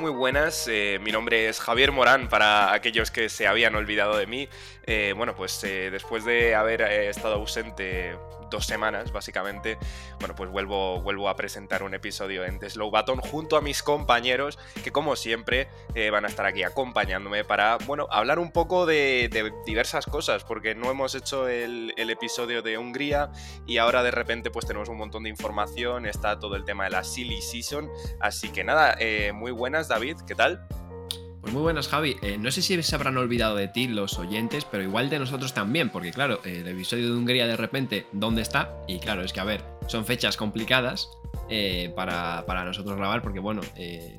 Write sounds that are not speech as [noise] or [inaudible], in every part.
Muy buenas. eh, mi nombre es Javier Morán para aquellos que se habían olvidado de mí. Eh, bueno, pues eh, después de haber estado ausente dos semanas, básicamente, bueno, pues vuelvo, vuelvo a presentar un episodio en The Slow Button junto a mis compañeros que, como siempre, eh, van a estar aquí acompañándome para, bueno, hablar un poco de, diversas cosas, porque no hemos hecho el, el episodio de Hungría y ahora de repente pues tenemos un montón de información, está todo el tema de la Silly Season, así que nada, eh, muy buenas David, ¿qué tal? Pues muy buenas, Javi. Eh, no sé si se habrán olvidado de ti los oyentes, pero igual de nosotros también, porque claro, eh, el episodio de Hungría de repente, ¿dónde está? Y claro, es que a ver, son fechas complicadas eh, para, para nosotros grabar, porque bueno,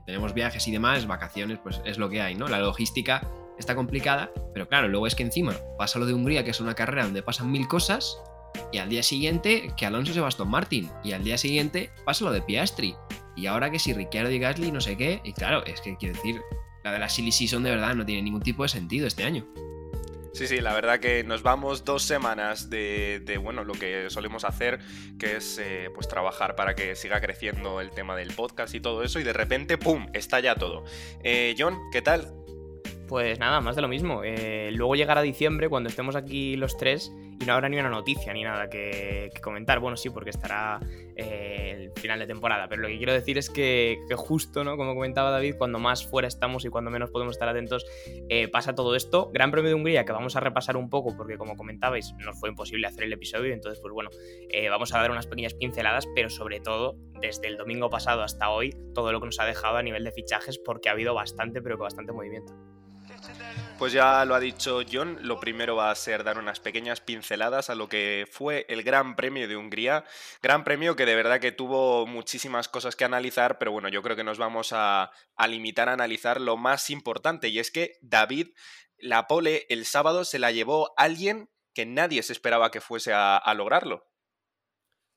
tenemos viajes y demás, vacaciones, pues es lo que hay, ¿no? La logística está complicada, pero claro, luego es que encima pasa lo de Hungría, que es una carrera donde pasan mil cosas, y al día siguiente que Alonso se va a Martin, y al día siguiente pasa lo de Piastri, y ahora que si Ricciardo y Gasly no sé qué, y claro, es que quiero decir, de la Silly Season de verdad no tiene ningún tipo de sentido este año. Sí, sí, la verdad que nos vamos dos semanas de, de, bueno, lo que solemos hacer, que es eh, pues trabajar para que siga creciendo el tema del podcast y todo eso, y de repente, ¡pum!, estalla todo. Eh, John, ¿qué tal? Pues nada, más de lo mismo. Eh, luego llegará diciembre cuando estemos aquí los tres y no habrá ni una noticia ni nada que, comentar. Bueno, sí, porque estará eh, el final de temporada. Pero lo que quiero decir es que, que, justo, ¿no? Como comentaba David, cuando más fuera estamos y cuando menos podemos estar atentos, eh, pasa todo esto. Gran Premio de Hungría que vamos a repasar un poco porque, como comentabais, nos fue imposible hacer el episodio. Entonces, pues bueno, eh, vamos a dar unas pequeñas pinceladas, pero sobre todo, desde el domingo pasado hasta hoy, todo lo que nos ha dejado a nivel de fichajes porque ha habido bastante, pero que bastante movimiento. Pues ya lo ha dicho John, lo primero va a ser dar unas pequeñas pinceladas a lo que fue el Gran Premio de Hungría. Gran Premio que de verdad que tuvo muchísimas cosas que analizar, pero bueno, yo creo que nos vamos a, limitar a analizar lo más importante y es que David, la pole el sábado se la llevó alguien que nadie se esperaba que fuese a, a lograrlo.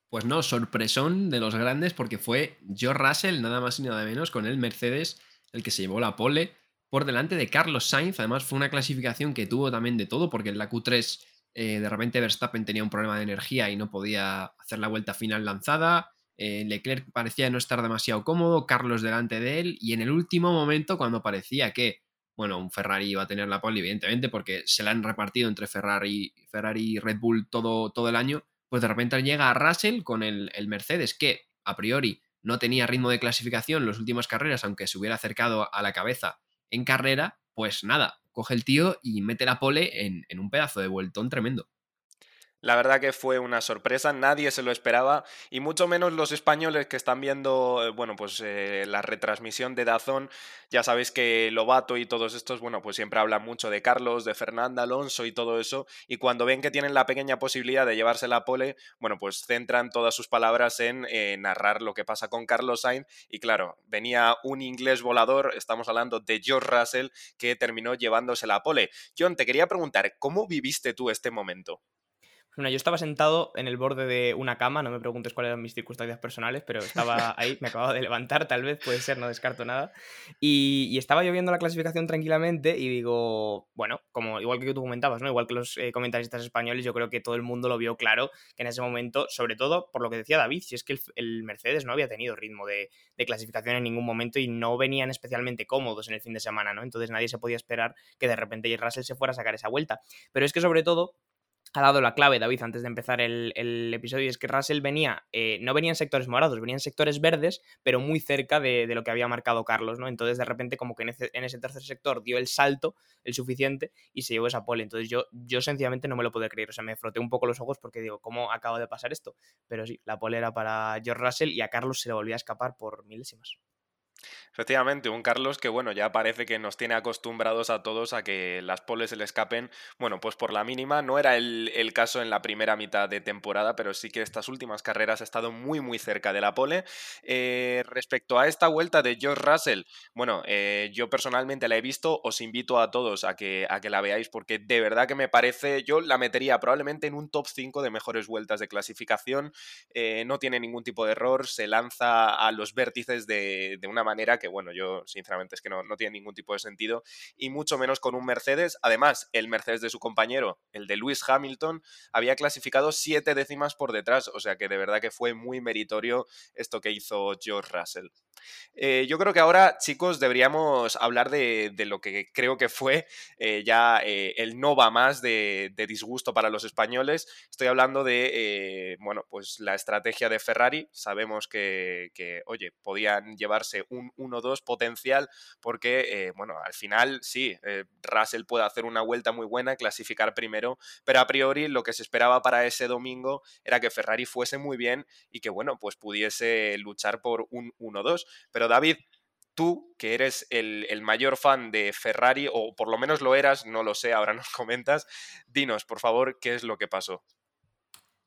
Pues no, sorpresón de los grandes porque fue George Russell, nada más y nada menos, con el Mercedes, el que se llevó la pole por delante de Carlos Sainz. Además, fue una clasificación que tuvo también de todo, porque en la Q3 eh, de repente Verstappen tenía un problema de energía y no podía hacer la vuelta final lanzada. Eh, Leclerc parecía no estar demasiado cómodo, Carlos delante de él, y en el último momento, cuando parecía que, bueno, un Ferrari iba a tener la pole, evidentemente, porque se la han repartido entre Ferrari, Ferrari y Red Bull todo, todo el año, pues de repente llega Russell con el, el Mercedes, que a priori no tenía ritmo de clasificación en las últimas carreras, aunque se hubiera acercado a la cabeza en carrera, pues nada, coge el tío y mete la pole en, un pedazo de vueltón tremendo. La verdad que fue una sorpresa, nadie se lo esperaba y mucho menos los españoles que están viendo, eh, bueno, pues eh, la retransmisión de Dazón. Ya sabéis que Lobato y todos estos, bueno, pues siempre hablan mucho de Carlos, de Fernanda Alonso y todo eso. Y cuando ven que tienen la pequeña posibilidad de llevarse la pole, bueno, pues centran todas sus palabras en eh, narrar lo que pasa con Carlos Sainz. Y claro, venía un inglés volador, estamos hablando de George Russell, que terminó llevándose la pole. John, te quería preguntar, ¿cómo viviste tú este momento? Bueno, yo estaba sentado en el borde de una cama, no me preguntes cuáles eran mis circunstancias personales, pero estaba [laughs] ahí, me acababa de levantar, tal vez, puede ser, no descarto nada. Y, y estaba yo viendo la clasificación tranquilamente y digo, bueno, como igual que tú comentabas, ¿no? Igual que los eh, comentaristas españoles, yo creo que todo el mundo lo vio claro que en ese momento, sobre todo por lo que decía David, si es que el, el Mercedes no había tenido ritmo de, de, clasificación en ningún momento y no venían especialmente cómodos en el fin de semana, ¿no? Entonces nadie se podía esperar que de repente Russell se fuera a sacar esa vuelta. Pero es que sobre todo ha dado la clave, David, antes de empezar el, el episodio, y es que Russell venía, eh, no venía en sectores morados, venía en sectores verdes, pero muy cerca de, de, lo que había marcado Carlos, ¿no? Entonces, de repente, como que en ese, tercer sector dio el salto, el suficiente, y se llevó esa pole. Entonces, yo, yo sencillamente no me lo puedo creer, o sea, me froté un poco los ojos porque digo, ¿cómo acaba de pasar esto? Pero sí, la pole era para George Russell y a Carlos se le volvía a escapar por milésimas. Efectivamente, un Carlos que, bueno, ya parece que nos tiene acostumbrados a todos a que las poles se le escapen, bueno, pues por la mínima. No era el, caso en la primera mitad de temporada, pero sí que estas últimas carreras ha estado muy, muy cerca de la pole. Eh, respecto a esta vuelta de George Russell, bueno, eh, yo personalmente la he visto, os invito a todos a que, a que la veáis porque de verdad que me parece, yo la metería probablemente en un top 5 de mejores vueltas de clasificación. Eh, no tiene ningún tipo de error, se lanza a los vértices de, de una manera que, bueno, yo sinceramente es que no, no tiene ningún tipo de sentido, y mucho menos con un Mercedes. Además, el Mercedes de su compañero, el de Lewis Hamilton, había clasificado siete décimas por detrás, o sea que de verdad que fue muy meritorio esto que hizo George Russell. Eh, yo creo que ahora, chicos, deberíamos hablar de, lo que creo que fue eh, ya eh, el no va más de, disgusto para los españoles. Estoy hablando de, bueno, pues la estrategia de Ferrari. Sabemos que, que oye, podían llevarse un 1-2 potencial porque, bueno, al final sí, Russell puede hacer una vuelta muy buena, clasificar primero, pero a priori lo que se esperaba para ese domingo era que Ferrari fuese muy bien y que, bueno, pues pudiese luchar por un 1-2. Pero David, tú, que eres el, mayor fan de Ferrari, o por lo menos lo eras, no lo sé, ahora [laughs] nos comentas, dinos, por favor, qué es lo que pasó.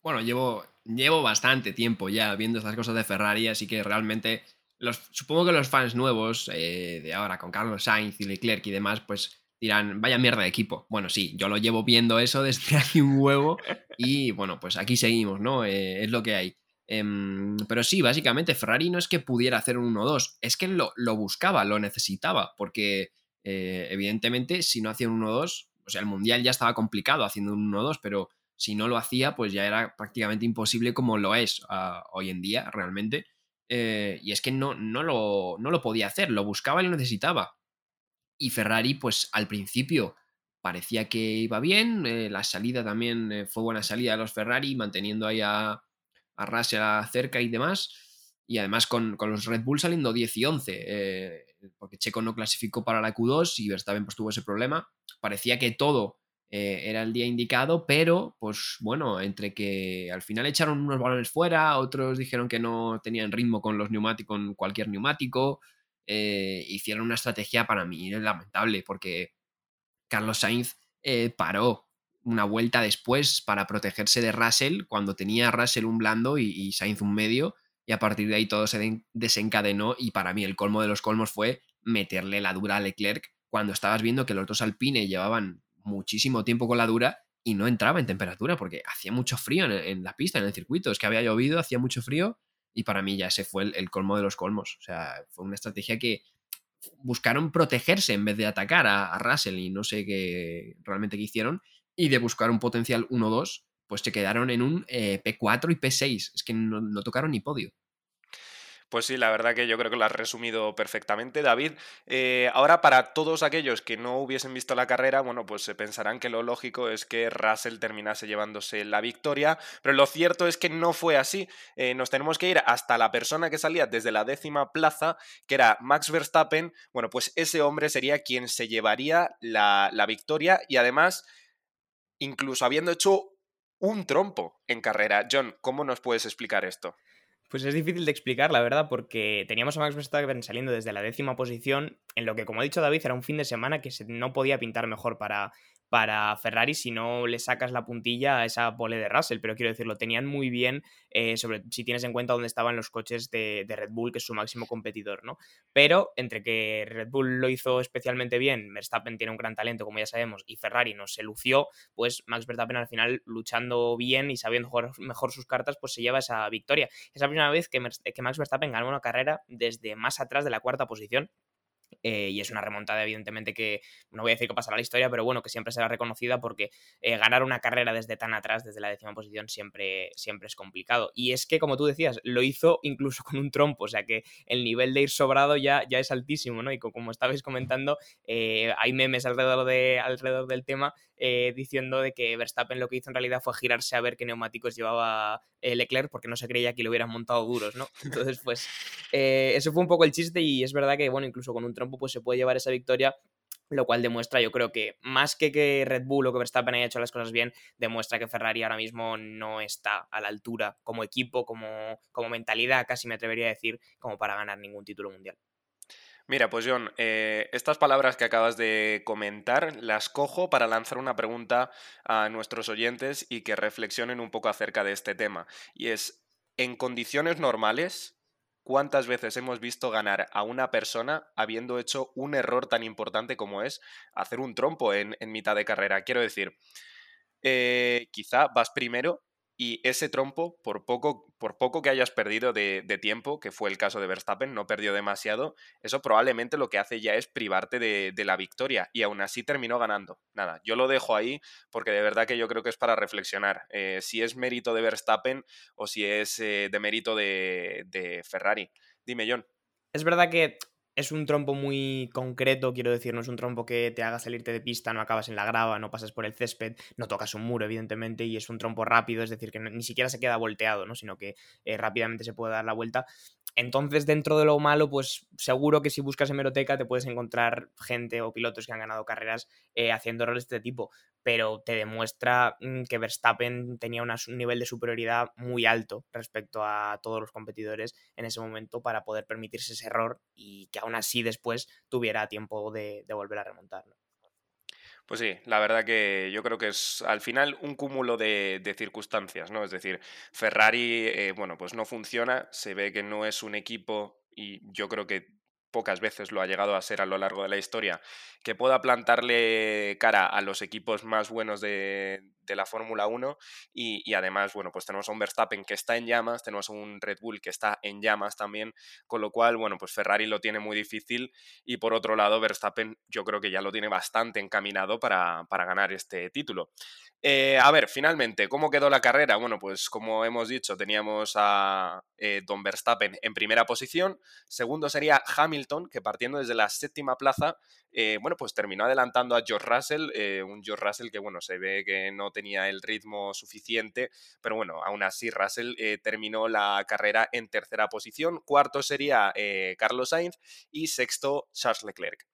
Bueno, llevo, llevo bastante tiempo ya viendo estas cosas de Ferrari, así que realmente los, supongo que los fans nuevos eh, de ahora, con Carlos Sainz y Leclerc y demás, pues dirán, vaya mierda de equipo. Bueno, sí, yo lo llevo viendo eso [laughs] desde hace un huevo y bueno, pues aquí seguimos, ¿no? Eh, es lo que hay. Em, pero sí, básicamente Ferrari no es que pudiera hacer un 1-2, es que lo, buscaba, lo necesitaba, porque eh, evidentemente si no hacía un 1-2, o sea, el Mundial ya estaba complicado haciendo un 1-2, pero si no lo hacía, pues ya era prácticamente imposible como lo es ah, hoy en día realmente. Eh, y es que no, no, lo, no lo podía hacer, lo buscaba y lo necesitaba. Y Ferrari, pues al principio parecía que iba bien, eh, la salida también fue buena salida de los Ferrari, manteniendo ahí a, a Russell cerca y demás. Y además con, los Red Bull saliendo 10 y 11, eh, porque Checo no clasificó para la Q2 y Verstappen pues tuvo ese problema. Parecía que todo eh, era el día indicado, pero pues bueno, entre que al final echaron unos balones fuera, otros dijeron que no tenían ritmo con los neumáticos, con cualquier neumático, eh, hicieron una estrategia para mí lamentable, porque Carlos Sainz paró una vuelta después para protegerse de Russell cuando tenía Russell un blando y, Sainz un medio y a partir de ahí todo se desencadenó y para mí el colmo de los colmos fue meterle la dura a Leclerc cuando estabas viendo que los dos Alpine llevaban muchísimo tiempo con la dura y no entraba en temperatura porque hacía mucho frío en, la pista, en el circuito, es que había llovido, hacía mucho frío y para mí ya ese fue el, colmo de los colmos. O sea, fue una estrategia que buscaron protegerse en vez de atacar a, Russell y no sé qué realmente qué hicieron y de buscar un potencial 1-2, pues se quedaron en un eh, P4 y P6. Es que no, tocaron ni podio. Pues sí, la verdad que yo creo que lo has resumido perfectamente, David. Eh, ahora, para todos aquellos que no hubiesen visto la carrera, bueno, pues se pensarán que lo lógico es que Russell terminase llevándose la victoria, pero lo cierto es que no fue así. Eh, nos tenemos que ir hasta la persona que salía desde la décima plaza, que era Max Verstappen. Bueno, pues ese hombre sería quien se llevaría la, la victoria y además incluso habiendo hecho un trompo en carrera. John, ¿cómo nos puedes explicar esto? Pues es difícil de explicar, la verdad, porque teníamos a Max Verstappen saliendo desde la décima posición, en lo que, como ha dicho David, era un fin de semana que no podía pintar mejor para, para Ferrari si no le sacas la puntilla a esa pole de Russell, pero quiero decir, lo tenían muy bien, eh, sobre, si tienes en cuenta dónde estaban los coches de, Red Bull, que es su máximo competidor, ¿no? Pero entre que Red Bull lo hizo especialmente bien, Verstappen tiene un gran talento, como ya sabemos, y Ferrari no se lució, pues Max Verstappen al final luchando bien y sabiendo jugar mejor sus cartas, pues se lleva esa victoria. Es la primera vez que, que Max Verstappen gana una carrera desde más atrás de la cuarta posición eh, y es una remontada, evidentemente, que no voy a decir que pasará la historia, pero bueno, que siempre será reconocida porque eh, ganar una carrera desde tan atrás, desde la décima posición, siempre, siempre es complicado. Y es que, como tú decías, lo hizo incluso con un trompo, o sea que el nivel de ir sobrado ya, ya es altísimo, ¿no? Y como estabais comentando, eh, hay memes alrededor, de, alrededor del tema diciendo de que Verstappen lo que hizo en realidad fue girarse a ver qué neumáticos llevaba Leclerc porque no se creía que lo hubieran montado duros, ¿no? [laughs] Entonces, pues, eso fue un poco el chiste y es verdad que, bueno, incluso con un trompo pues se puede llevar esa victoria lo cual demuestra, yo creo que más que que Red Bull o que Verstappen haya hecho las cosas bien, demuestra que Ferrari ahora mismo no está a la altura como equipo, como, como mentalidad, casi me atrevería a decir, como para ganar ningún título mundial. Mira, pues John, eh, estas palabras que acabas de comentar las cojo para lanzar una pregunta a nuestros oyentes y que reflexionen un poco acerca de este tema. Y es, en condiciones normales, ¿cuántas veces hemos visto ganar a una persona habiendo hecho un error tan importante como es hacer un trompo en, en mitad de carrera? Quiero decir, eh, quizá vas primero y ese trompo, por poco, por poco que hayas perdido de, tiempo, que fue el caso de Verstappen, no perdió demasiado, eso probablemente lo que hace ya es privarte de, la victoria y aún así terminó ganando. Nada, yo lo dejo ahí porque de verdad que yo creo que es para reflexionar eh, si es mérito de Verstappen o si es eh, de mérito de, de Ferrari. Dime, John. Es verdad que es un trompo muy concreto, quiero decir, no es un trompo que te haga salirte de pista, no acabas en la grava, no pasas por el césped, no tocas un muro, evidentemente, y es un trompo rápido, es decir, que ni siquiera se queda volteado, ¿no? sino que eh, rápidamente se puede dar la vuelta. Entonces, dentro de lo malo, pues seguro que si buscas hemeroteca te puedes encontrar gente o pilotos que han ganado carreras eh, haciendo errores de este tipo, pero te demuestra mm, que Verstappen tenía un nivel de superioridad muy alto respecto a todos los competidores en ese momento para poder permitirse ese error y que aún así después tuviera tiempo de, volver a remontarlo. Pues sí, la verdad que yo creo que es al final un cúmulo de, circunstancias, ¿no? Es decir, Ferrari, eh, bueno, pues no funciona, se ve que no es un equipo y yo creo que pocas veces lo ha llegado a ser a lo largo de la historia, que pueda plantarle cara a los equipos más buenos de, la Fórmula 1 y, además, bueno, pues tenemos a un Verstappen que está en llamas, tenemos a un Red Bull que está en llamas también, con lo cual, bueno, pues Ferrari lo tiene muy difícil y por otro lado, Verstappen yo creo que ya lo tiene bastante encaminado para, para ganar este título. Eh, a ver, finalmente, ¿cómo quedó la carrera? Bueno, pues como hemos dicho, teníamos a eh, Don Verstappen en primera posición, segundo sería Hamilton, que partiendo desde la séptima plaza, eh, bueno, pues terminó adelantando a George Russell, un George Russell que, bueno, se ve que no tenía el ritmo suficiente, pero bueno, aún así Russell terminó la carrera en tercera posición, cuarto sería Carlos Sainz y sexto Charles Leclerc.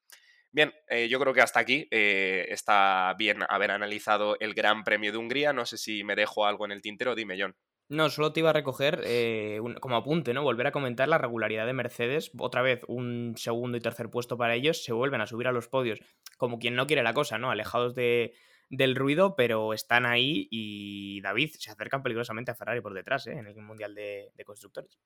Bien, eh, yo creo que hasta aquí eh, está bien haber analizado el Gran Premio de Hungría. No sé si me dejo algo en el tintero, dime, John. No, solo te iba a recoger eh, como apunte, ¿no? Volver a comentar la regularidad de Mercedes. Otra vez, un segundo y tercer puesto para ellos. Se vuelven a subir a los podios, como quien no quiere la cosa, ¿no? Alejados de, del ruido, pero están ahí y David se acercan peligrosamente a Ferrari por detrás, ¿eh? En el Mundial de, de Constructores.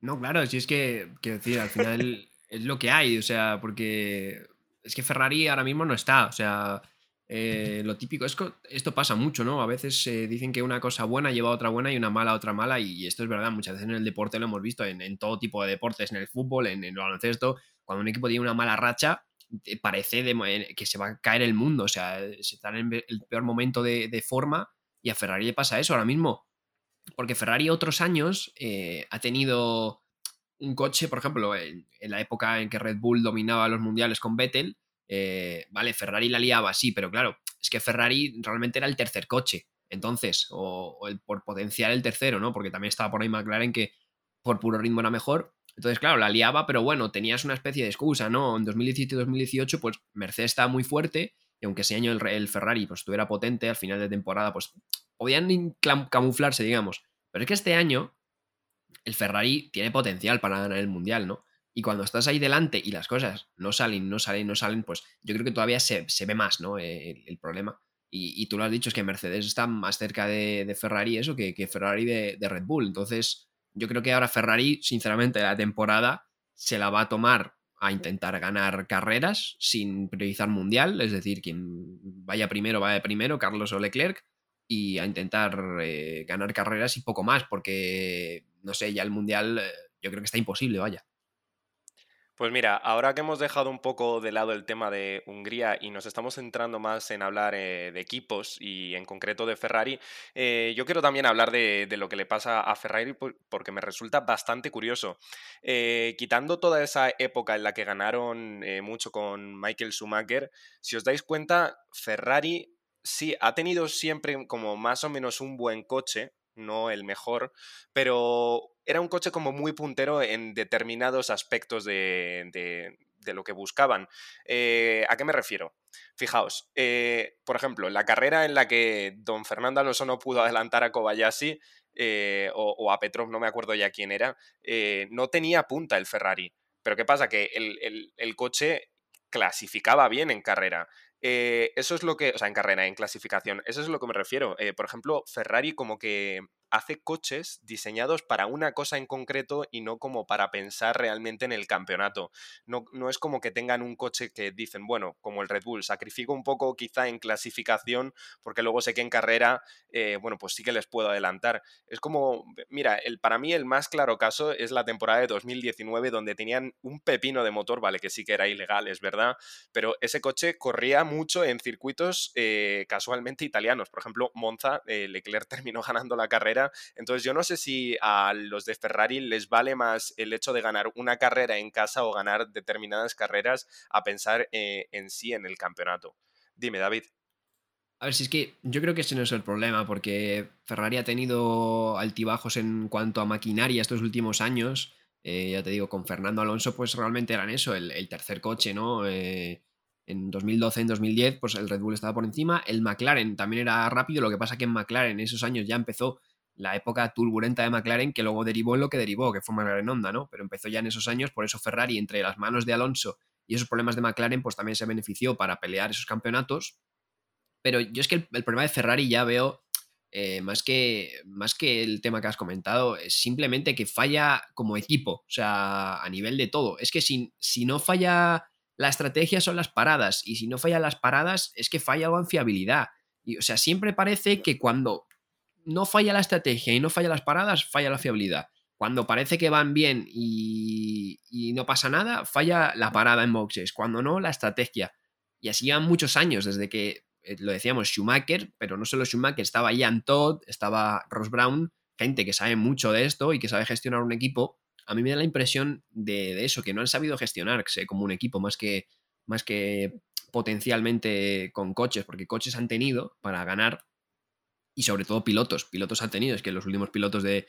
No, claro, si es que, quiero decir, al final [laughs] es lo que hay, o sea, porque es que Ferrari ahora mismo no está. O sea, eh, lo típico es que esto pasa mucho, ¿no? A veces se dicen que una cosa buena lleva a otra buena y una mala a otra mala, y esto es verdad. Muchas veces en el deporte lo hemos visto, en, todo tipo de deportes, en el fútbol, en, el baloncesto. Cuando un equipo tiene una mala racha, parece que se va a caer el mundo. O sea, se está en el peor momento de, forma, y a Ferrari le pasa eso ahora mismo. Porque Ferrari otros años eh, ha tenido un coche, por ejemplo, en, la época en que Red Bull dominaba los mundiales con Vettel, eh, vale, Ferrari la liaba, sí, pero claro, es que Ferrari realmente era el tercer coche, entonces, o, por potencial el tercero, ¿no? Porque también estaba por ahí McLaren que por puro ritmo era mejor. Entonces, claro, la liaba, pero bueno, tenías una especie de excusa, ¿no? En 2017 y 2018, pues Mercedes estaba muy fuerte, y aunque ese año el, Ferrari pues estuviera potente, al final de temporada, pues podían camuflarse, digamos. Pero es que este año el Ferrari tiene potencial para ganar el Mundial, ¿no? Y cuando estás ahí delante y las cosas no salen, no salen, no salen, pues yo creo que todavía se, ve más, ¿no? El, problema. Y, tú lo has dicho, es que Mercedes está más cerca de, Ferrari eso que Ferrari de, Red Bull. Entonces, yo creo que ahora Ferrari, sinceramente, la temporada se la va a tomar a intentar ganar carreras sin priorizar mundial, es decir, quien vaya primero, vaya primero, Carlos o Leclerc, y a intentar eh, ganar carreras y poco más, porque, no sé, ya el Mundial eh, yo creo que está imposible, vaya. Pues mira, ahora que hemos dejado un poco de lado el tema de Hungría y nos estamos centrando más en hablar eh, de equipos y en concreto de Ferrari, yo quiero también hablar de, lo que le pasa a Ferrari porque me resulta bastante curioso. quitando toda esa época en la que ganaron mucho con Michael Schumacher, si os dais cuenta, Ferrari sí, ha tenido siempre como más o menos un buen coche, no el mejor, pero era un coche como muy puntero en determinados aspectos de, lo que buscaban. Eh, ¿A qué me refiero? Fijaos, eh, por ejemplo, la carrera en la que don Fernando Alonso no pudo adelantar a Kobayashi eh, o, a Petrov, no me acuerdo ya quién era, no tenía punta el Ferrari Pero ¿qué pasa? Que el, coche clasificaba bien en carrera. Eso es lo que, o sea, en carrera, en clasificación, eso es lo que me refiero. Por ejemplo, Ferrari como que hace coches diseñados para una cosa en concreto y no como para pensar realmente en el campeonato. No, no, es como que tengan un coche que dicen, bueno, como el Red Bull, sacrifico un poco quizá en clasificación porque luego sé que en carrera, eh, bueno, pues sí que les puedo adelantar. Es como, mira, el, para mí el más claro caso es la temporada de 2019 donde tenían un pepino de motor, vale, que sí que era ilegal, es verdad, pero ese coche corría mucho en circuitos eh, casualmente italianos. Por ejemplo, Monza, eh, Leclerc [laughs] terminó ganando la carrera entonces yo no sé si a los de Ferrari les vale más el hecho de ganar una carrera en casa o ganar determinadas carreras a pensar eh, en sí en el campeonato. Dime, David. A ver, si es que yo creo que ese no es el problema, porque Ferrari ha tenido altibajos en cuanto a maquinaria estos últimos años. Eh, ya te digo, con Fernando Alonso, pues realmente eran eso, el, tercer coche, ¿no? Eh, en 2012, en 2010, pues el Red Bull estaba por encima. El McLaren también era rápido, lo que pasa que en McLaren en esos años ya empezó la época turbulenta de McLaren que luego derivó en lo que derivó, que fue McLaren Honda, ¿no? Pero empezó ya en esos años, por eso Ferrari, entre las manos de Alonso y esos problemas de McLaren, pues también se benefició para pelear esos campeonatos. Pero yo es que el, problema de Ferrari ya veo, eh, más, que, más que el tema que has comentado, es simplemente que falla como equipo, o sea, a nivel de todo. Es que si, si no falla la estrategia son las paradas, y si no fallan las paradas es que falla algo en fiabilidad. Y, o sea, siempre parece que cuando no falla la estrategia y no falla las paradas, falla la fiabilidad. Cuando parece que van bien y, no pasa nada, falla la parada en boxes. Cuando no, la estrategia. Y así van muchos años, desde que, eh, lo decíamos, Schumacher, pero no solo Schumacher, estaba Ian Todd, estaba Ross Brown, gente que sabe mucho de esto y que sabe gestionar un equipo. A mí me da la impresión de, eso, que no han sabido gestionarse como un equipo más que, más que potencialmente con coches, porque coches han tenido para ganar y sobre todo pilotos. Pilotos han tenido, es que los últimos pilotos de,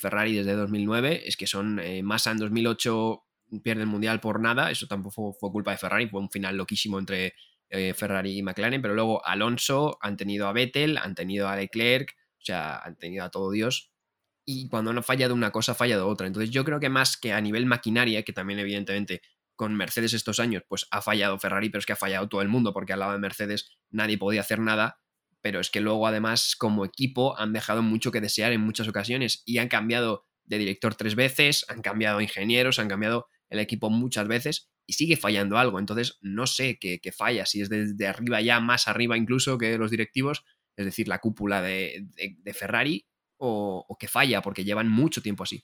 Ferrari desde 2009 es que son eh, Massa en 2008 pierde el mundial por nada, eso tampoco fue, culpa de Ferrari, fue un final loquísimo entre eh, Ferrari y McLaren, pero luego Alonso, han tenido a Vettel, han tenido a Leclerc, o sea, han tenido a todo Dios. Y cuando no falla de una cosa, ha fallado otra. Entonces yo creo que más que a nivel maquinaria, que también evidentemente con Mercedes estos años, pues ha fallado Ferrari, pero es que ha fallado todo el mundo, porque al lado de Mercedes nadie podía hacer nada pero es que luego además como equipo han dejado mucho que desear en muchas ocasiones y han cambiado de director tres veces, han cambiado ingenieros, han cambiado el equipo muchas veces y sigue fallando algo. Entonces no sé qué, falla, si es desde arriba ya, más arriba incluso que los directivos, es decir, la cúpula de, Ferrari, o, o que falla porque llevan mucho tiempo así.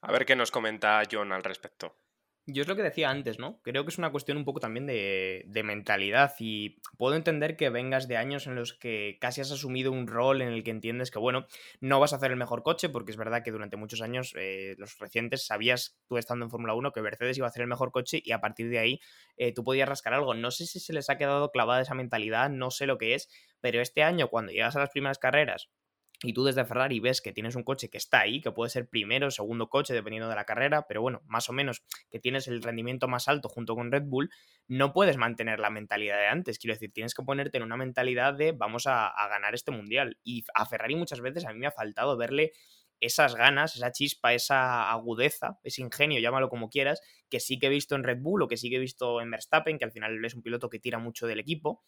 A ver qué nos comenta John al respecto. Yo es lo que decía antes, ¿no? Creo que es una cuestión un poco también de, mentalidad y puedo entender que vengas de años en los que casi has asumido un rol en el que entiendes que, bueno, no vas a hacer el mejor coche porque es verdad que durante muchos años, eh, los recientes, sabías tú estando en Fórmula 1 que Mercedes iba a hacer el mejor coche y a partir de ahí eh, tú podías rascar algo. No sé si se les ha quedado clavada esa mentalidad, no sé lo que es, pero este año cuando llegas a las primeras carreras y tú desde Ferrari ves que tienes un coche que está ahí, que puede ser primero segundo coche dependiendo de la carrera, pero bueno, más o menos que tienes el rendimiento más alto junto con Red Bull, no puedes mantener la mentalidad de antes. Quiero decir, tienes que ponerte en una mentalidad de vamos a, ganar este mundial. Y a Ferrari muchas veces a mí me ha faltado verle esas ganas, esa chispa, esa agudeza, ese ingenio, llámalo como quieras, que sí que he visto en Red Bull o que sí que he visto en Verstappen, que al final es un piloto que tira mucho del equipo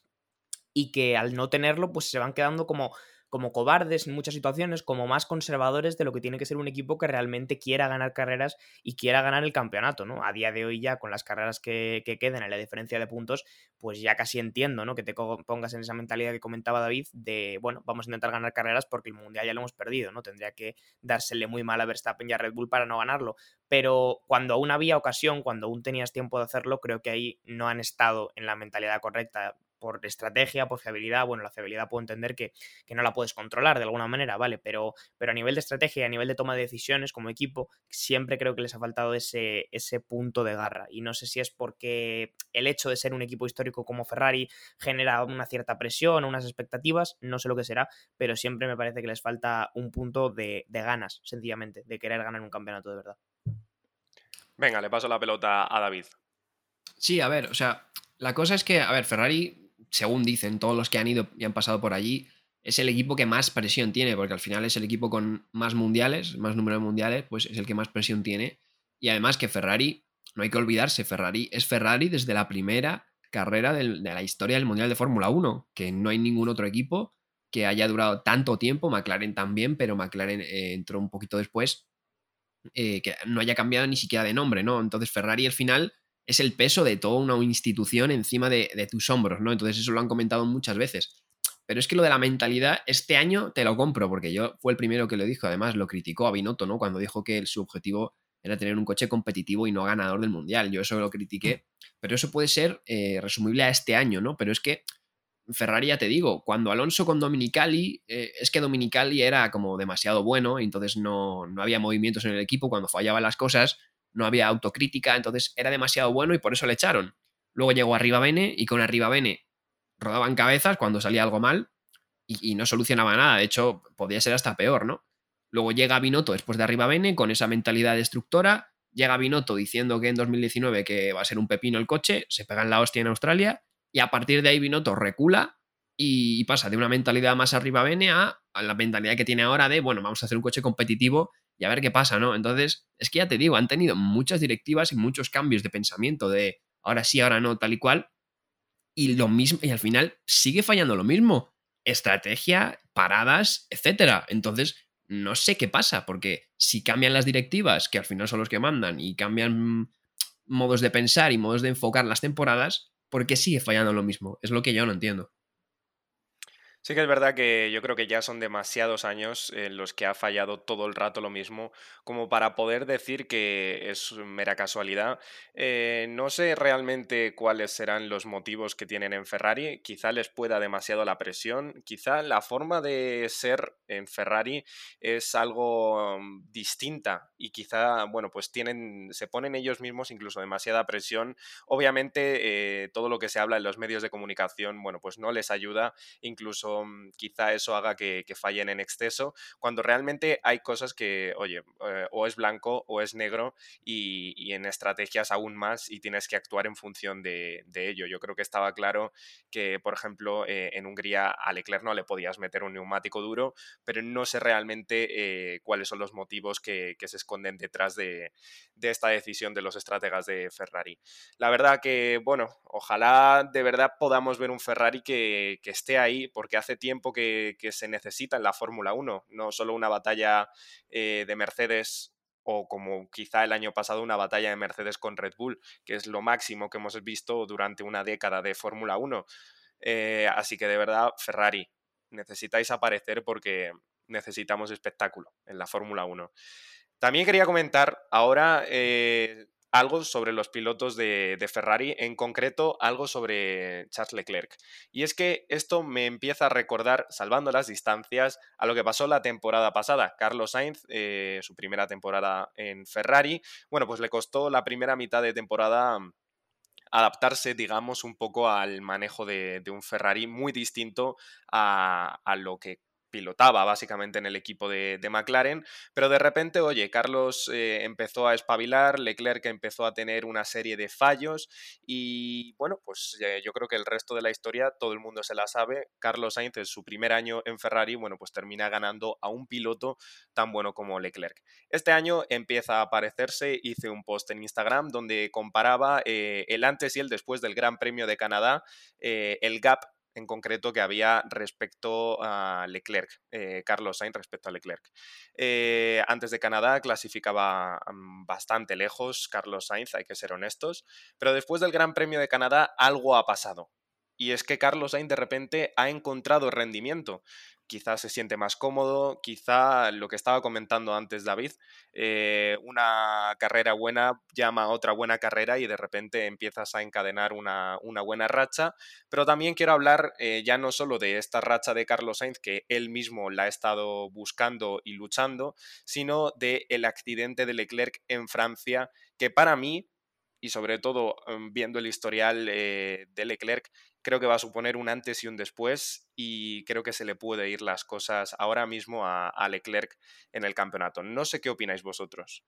y que al no tenerlo pues se van quedando como como cobardes en muchas situaciones, como más conservadores de lo que tiene que ser un equipo que realmente quiera ganar carreras y quiera ganar el campeonato, ¿no? A día de hoy ya con las carreras que, que queden en la diferencia de puntos, pues ya casi entiendo, ¿no? Que te pongas en esa mentalidad que comentaba David de, bueno, vamos a intentar ganar carreras porque el Mundial ya lo hemos perdido, ¿no? Tendría que dársele muy mal a Verstappen y a Red Bull para no ganarlo. Pero cuando aún había ocasión, cuando aún tenías tiempo de hacerlo, creo que ahí no han estado en la mentalidad correcta por estrategia, por fiabilidad, bueno, la fiabilidad puedo entender que, no la puedes controlar de alguna manera, ¿vale? Pero, pero a nivel de estrategia y a nivel de toma de decisiones como equipo, siempre creo que les ha faltado ese, ese punto de garra. Y no sé si es porque el hecho de ser un equipo histórico como Ferrari genera una cierta presión, unas expectativas, no sé lo que será, pero siempre me parece que les falta un punto de, de ganas, sencillamente, de querer ganar un campeonato de verdad. Venga, le paso la pelota a David. Sí, a ver, o sea, la cosa es que, a ver, Ferrari según dicen todos los que han ido y han pasado por allí, es el equipo que más presión tiene, porque al final es el equipo con más mundiales, más número de mundiales, pues es el que más presión tiene. Y además que Ferrari, no hay que olvidarse, Ferrari es Ferrari desde la primera carrera de la historia del Mundial de Fórmula 1, que no hay ningún otro equipo que haya durado tanto tiempo, McLaren también, pero McLaren eh, entró un poquito después, eh, que no haya cambiado ni siquiera de nombre, ¿no? Entonces Ferrari al final es el peso de toda una institución encima de, de, tus hombros, ¿no? Entonces eso lo han comentado muchas veces. Pero es que lo de la mentalidad, este año te lo compro, porque yo fue el primero que lo dijo, además lo criticó a Binotto, ¿no? Cuando dijo que su objetivo era tener un coche competitivo y no ganador del mundial. Yo eso lo critiqué, pero eso puede ser eh, resumible a este año, ¿no? Pero es que Ferrari, ya te digo, cuando Alonso con Dominicali, eh, es que Dominicali era como demasiado bueno, entonces no, no había movimientos en el equipo, cuando fallaban las cosas, no había autocrítica, entonces era demasiado bueno y por eso le echaron. Luego llegó Arriba Bene y con Arriba Bene rodaban cabezas cuando salía algo mal y, no solucionaba nada, de hecho podía ser hasta peor, ¿no? Luego llega Binotto después de Arriba Bene con esa mentalidad destructora, llega Binotto diciendo que en 2019 que va a ser un pepino el coche, se pegan la hostia en Australia y a partir de ahí Binotto recula y pasa de una mentalidad más arriba bene a, la mentalidad que tiene ahora de, bueno, vamos a hacer un coche competitivo y a ver qué pasa, ¿no? Entonces, es que ya te digo, han tenido muchas directivas y muchos cambios de pensamiento de ahora sí, ahora no, tal y cual. Y lo mismo, y al final sigue fallando lo mismo. Estrategia, paradas, etcétera. Entonces, no sé qué pasa, porque si cambian las directivas, que al final son los que mandan, y cambian modos de pensar y modos de enfocar las temporadas, ¿por qué sigue fallando lo mismo? Es lo que yo no entiendo. Sí que es verdad que yo creo que ya son demasiados años en los que ha fallado todo el rato lo mismo como para poder decir que es mera casualidad. Eh, no sé realmente cuáles serán los motivos que tienen en Ferrari. Quizá les pueda demasiado la presión. Quizá la forma de ser en Ferrari es algo mm, distinta y quizá, bueno, pues tienen, se ponen ellos mismos incluso demasiada presión. Obviamente eh, todo lo que se habla en los medios de comunicación, bueno, pues no les ayuda. Incluso Mm, quizá eso haga que, fallen en exceso, cuando realmente hay cosas que, oye, eh, o es blanco o es negro y, en estrategias aún más y tienes que actuar en función de, ello. Yo creo que estaba claro que, por ejemplo, eh, en Hungría a Leclerc no le podías meter un neumático duro, pero no sé realmente eh, cuáles son los motivos que, se esconden detrás de, esta decisión de los estrategas de Ferrari. La verdad que, bueno, ojalá de verdad podamos ver un Ferrari que, que esté ahí, porque hace tiempo que, se necesita en la Fórmula 1, no solo una batalla eh, de Mercedes o como quizá el año pasado una batalla de Mercedes con Red Bull, que es lo máximo que hemos visto durante una década de Fórmula 1. Eh, así que de verdad, Ferrari, necesitáis aparecer porque necesitamos espectáculo en la Fórmula 1. También quería comentar ahora eh, algo sobre los pilotos de, Ferrari, en concreto algo sobre Charles Leclerc. Y es que esto me empieza a recordar, salvando las distancias, a lo que pasó la temporada pasada. Carlos Sainz, eh, su primera temporada en Ferrari, bueno, pues le costó la primera mitad de temporada adaptarse, digamos, un poco al manejo de, un Ferrari muy distinto a lo que pilotaba básicamente en el equipo de, McLaren, pero de repente, oye, Carlos eh, empezó a espabilar, Leclerc empezó a tener una serie de fallos y bueno, pues eh, yo creo que el resto de la historia todo el mundo se la sabe. Carlos Sainz en su primer año en Ferrari, bueno, pues termina ganando a un piloto tan bueno como Leclerc. Este año empieza a aparecerse, hice un post en Instagram donde comparaba eh, el antes y el después del Gran Premio de Canadá, el gap en concreto que había respecto a Leclerc, eh, Carlos Sainz respecto a Leclerc. Eh, antes de Canadá clasificaba mm, bastante lejos Carlos Sainz, hay que ser honestos, pero después del Gran Premio de Canadá algo ha pasado. Y es que Carlos Sainz de repente ha encontrado rendimiento quizás se siente más cómodo, quizá lo que estaba comentando antes David, eh, una carrera buena llama a otra buena carrera y de repente empiezas a encadenar una, buena racha, pero también quiero hablar eh, ya no solo de esta racha de Carlos Sainz, que él mismo la ha estado buscando y luchando, sino de el accidente de Leclerc en Francia, que para mí y sobre todo em, viendo el historial eh, de Leclerc, creo que va a suponer un antes y un después y creo que se le puede ir las cosas ahora mismo a, Leclerc en el campeonato. No sé qué opináis vosotros.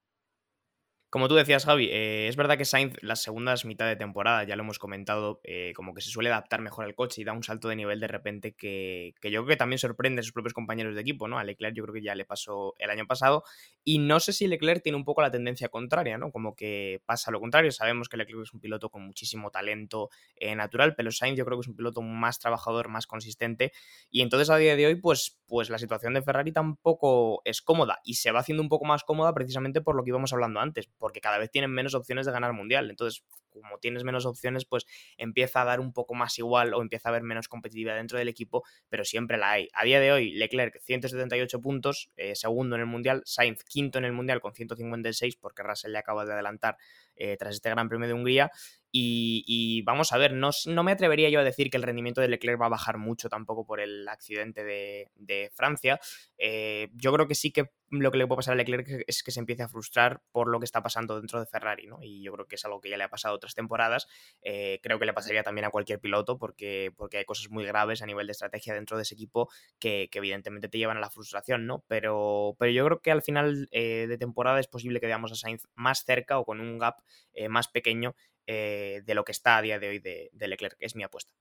Como tú decías, Javi, eh, es verdad que Sainz las segundas mitad de temporada, ya lo hemos comentado, eh, como que se suele adaptar mejor al coche y da un salto de nivel de repente que, que, yo creo que también sorprende a sus propios compañeros de equipo, ¿no? A Leclerc yo creo que ya le pasó el año pasado y no sé si Leclerc tiene un poco la tendencia contraria, ¿no? Como que pasa lo contrario, sabemos que Leclerc es un piloto con muchísimo talento eh, natural, pero Sainz yo creo que es un piloto más trabajador, más consistente y entonces a día de hoy pues, pues la situación de Ferrari tampoco es cómoda y se va haciendo un poco más cómoda precisamente por lo que íbamos hablando antes porque cada vez tienen menos opciones de ganar mundial. Entonces, como tienes menos opciones, pues empieza a dar un poco más igual o empieza a haber menos competitividad dentro del equipo, pero siempre la hay. A día de hoy, Leclerc 178 puntos, eh, segundo en el mundial, Sainz quinto en el mundial con 156 porque Russell le acaba de adelantar eh, tras este Gran Premio de Hungría. Y, vamos a ver, no, no, me atrevería yo a decir que el rendimiento de Leclerc va a bajar mucho tampoco por el accidente de, Francia. Eh, yo creo que sí que lo que le puede pasar a Leclerc es que se empiece a frustrar por lo que está pasando dentro de Ferrari, ¿no? Y yo creo que es algo que ya le ha pasado otras temporadas. Eh, creo que le pasaría también a cualquier piloto porque, porque hay cosas muy graves a nivel de estrategia dentro de ese equipo que, evidentemente te llevan a la frustración, ¿no? Pero, pero yo creo que al final de temporada es posible que veamos a Sainz más cerca o con un gap eh, más pequeño eh, de lo que está a día de hoy de, Leclerc, es mi apuesta.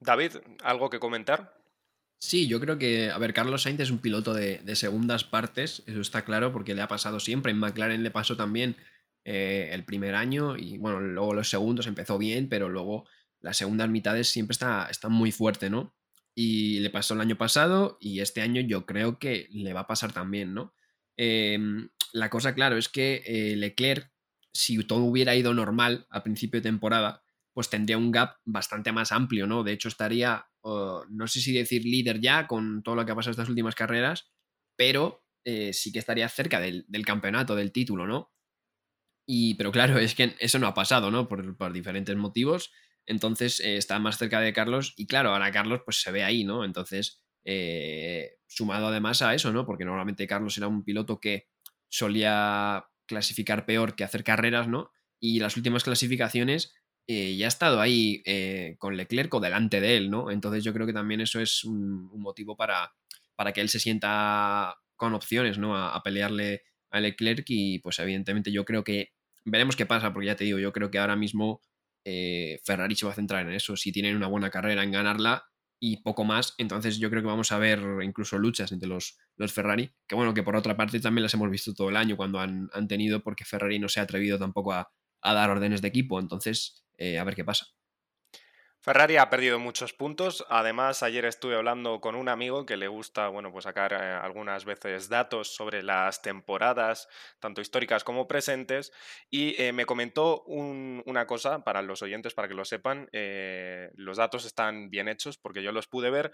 David, ¿algo que comentar? Sí, yo creo que, a ver, Carlos Sainz es un piloto de, segundas partes, eso está claro, porque le ha pasado siempre. En McLaren le pasó también eh, el primer año y, bueno, luego los segundos empezó bien, pero luego las segundas mitades siempre está, está muy fuerte, ¿no? Y le pasó el año pasado y este año yo creo que le va a pasar también, ¿no? Em, la cosa, claro, es que Leclerc si todo hubiera ido normal a principio de temporada, pues tendría un gap bastante más amplio, ¿no? De hecho, estaría, no sé si decir líder ya con todo lo que ha pasado estas últimas carreras, pero eh, sí que estaría cerca del, campeonato, del título, ¿no? Y, pero claro, es que eso no ha pasado, ¿no? Por, diferentes motivos. Entonces eh, está más cerca de Carlos y claro, ahora Carlos pues se ve ahí, ¿no? Entonces, eh, sumado además a eso, ¿no? Porque normalmente Carlos era un piloto que solía clasificar peor que hacer carreras, ¿no? Y las últimas clasificaciones eh, ya ha estado ahí con Leclerc o delante de él, ¿no? Entonces yo creo que también eso es un, motivo para, para, que él se sienta con opciones, ¿no? A, pelearle a Leclerc y pues evidentemente yo creo que veremos qué pasa, porque ya te digo, yo creo que ahora mismo eh, Ferrari se va a centrar en eso, si tienen una buena carrera en ganarla, y poco más. Entonces yo creo que vamos a ver incluso luchas entre los, los Ferrari, que bueno, que por otra parte también las hemos visto todo el año cuando han, tenido, porque Ferrari no se ha atrevido tampoco a, dar órdenes de equipo. Entonces, eh, a ver qué pasa. Ferrari ha perdido muchos puntos. Además, ayer estuve hablando con un amigo que le gusta, bueno, pues sacar eh, algunas veces datos sobre las temporadas, tanto históricas como presentes, y eh, me comentó una cosa para los oyentes, para que lo sepan. Eh, los datos están bien hechos porque yo los pude ver.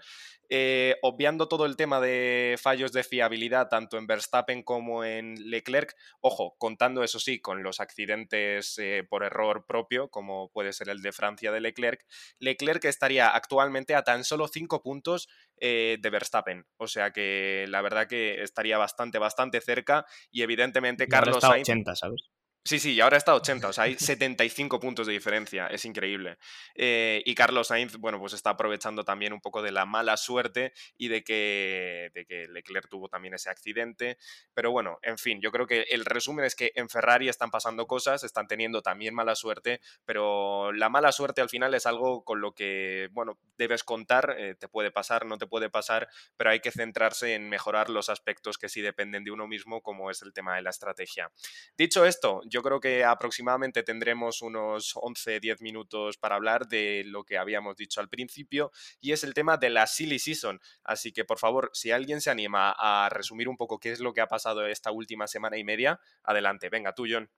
obviando todo el tema de fallos de fiabilidad, tanto en Verstappen como en Leclerc, ojo, contando eso sí, con los accidentes por error propio, como puede ser el de Francia de Leclerc Leclerc estaría actualmente a tan solo 5 puntos eh, de Verstappen. O sea que la verdad que estaría bastante, bastante cerca y evidentemente Carlos Sainz... 80, ¿sabes? Sí, sí, ahora está a 80, o sea, hay [laughs] 75 puntos de diferencia, es increíble. Eh, y Carlos Sainz, bueno, pues está aprovechando también un poco de la mala suerte y de que, de que Leclerc tuvo también ese accidente. Pero bueno, en fin, yo creo que el resumen es que en Ferrari están pasando cosas, están teniendo también mala suerte, pero la mala suerte al final es algo con lo que, bueno, debes contar, eh, te puede pasar, no te puede pasar, pero hay que centrarse en mejorar los aspectos que sí dependen de uno mismo, como es el tema de la estrategia. Dicho esto, yo creo que aproximadamente tendremos unos 11-10 minutos para hablar de lo que habíamos dicho al principio y es el tema de la silly season. Así que por favor, si alguien se anima a resumir un poco qué es lo que ha pasado esta última semana y media, adelante. Venga, tú, John.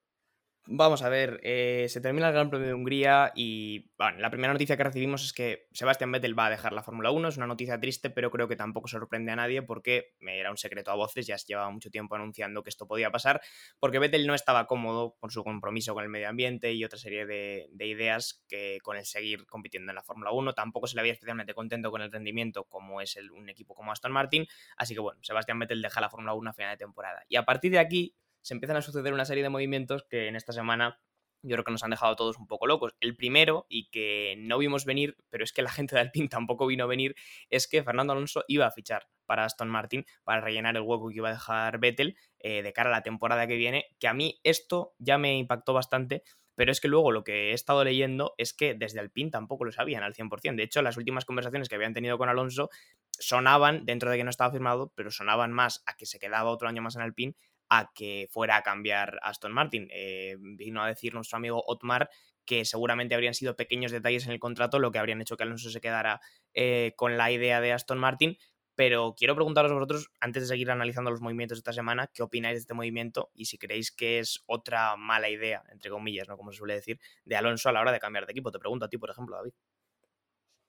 Vamos a ver, eh, se termina el Gran Premio de Hungría y la primera noticia que recibimos es que Sebastián Vettel va a dejar la Fórmula 1. Es una noticia triste, pero creo que tampoco sorprende a nadie porque era un secreto a voces, ya se llevaba mucho tiempo anunciando que esto podía pasar, porque Vettel no estaba cómodo con su compromiso con el medio ambiente y otra serie de, ideas que con el seguir compitiendo en la Fórmula 1. Tampoco se le había especialmente contento con el rendimiento como es el, un equipo como Aston Martin. Así que bueno, Sebastián Vettel deja la Fórmula 1 a final de temporada. Y a partir de aquí se empiezan a suceder una serie de movimientos que en esta semana yo creo que nos han dejado todos un poco locos. El primero, y que no vimos venir, pero es que la gente de Alpine [laughs] tampoco vino a venir, es que Fernando Alonso iba a fichar para Aston Martin para rellenar el hueco que iba a dejar Vettel eh, de cara a la temporada que viene, que a mí esto ya me impactó bastante. Pero es que luego lo que he estado leyendo es que desde Alpine tampoco lo sabían al 100%. De hecho, las últimas conversaciones que habían tenido con Alonso sonaban, dentro de que no estaba firmado, pero sonaban más a que se quedaba otro año más en Alpine a que fuera a cambiar Aston Martin. Eh, vino a decir nuestro amigo Otmar que seguramente habrían sido pequeños detalles en el contrato lo que habrían hecho que Alonso se quedara eh, con la idea de Aston Martin. Pero quiero preguntaros vosotros, antes de seguir analizando los movimientos de esta semana, ¿qué opináis de este movimiento? Y si creéis que es otra mala idea, entre comillas, ¿no? Como se suele decir, de Alonso a la hora de cambiar de equipo. Te pregunto a ti, por ejemplo, David.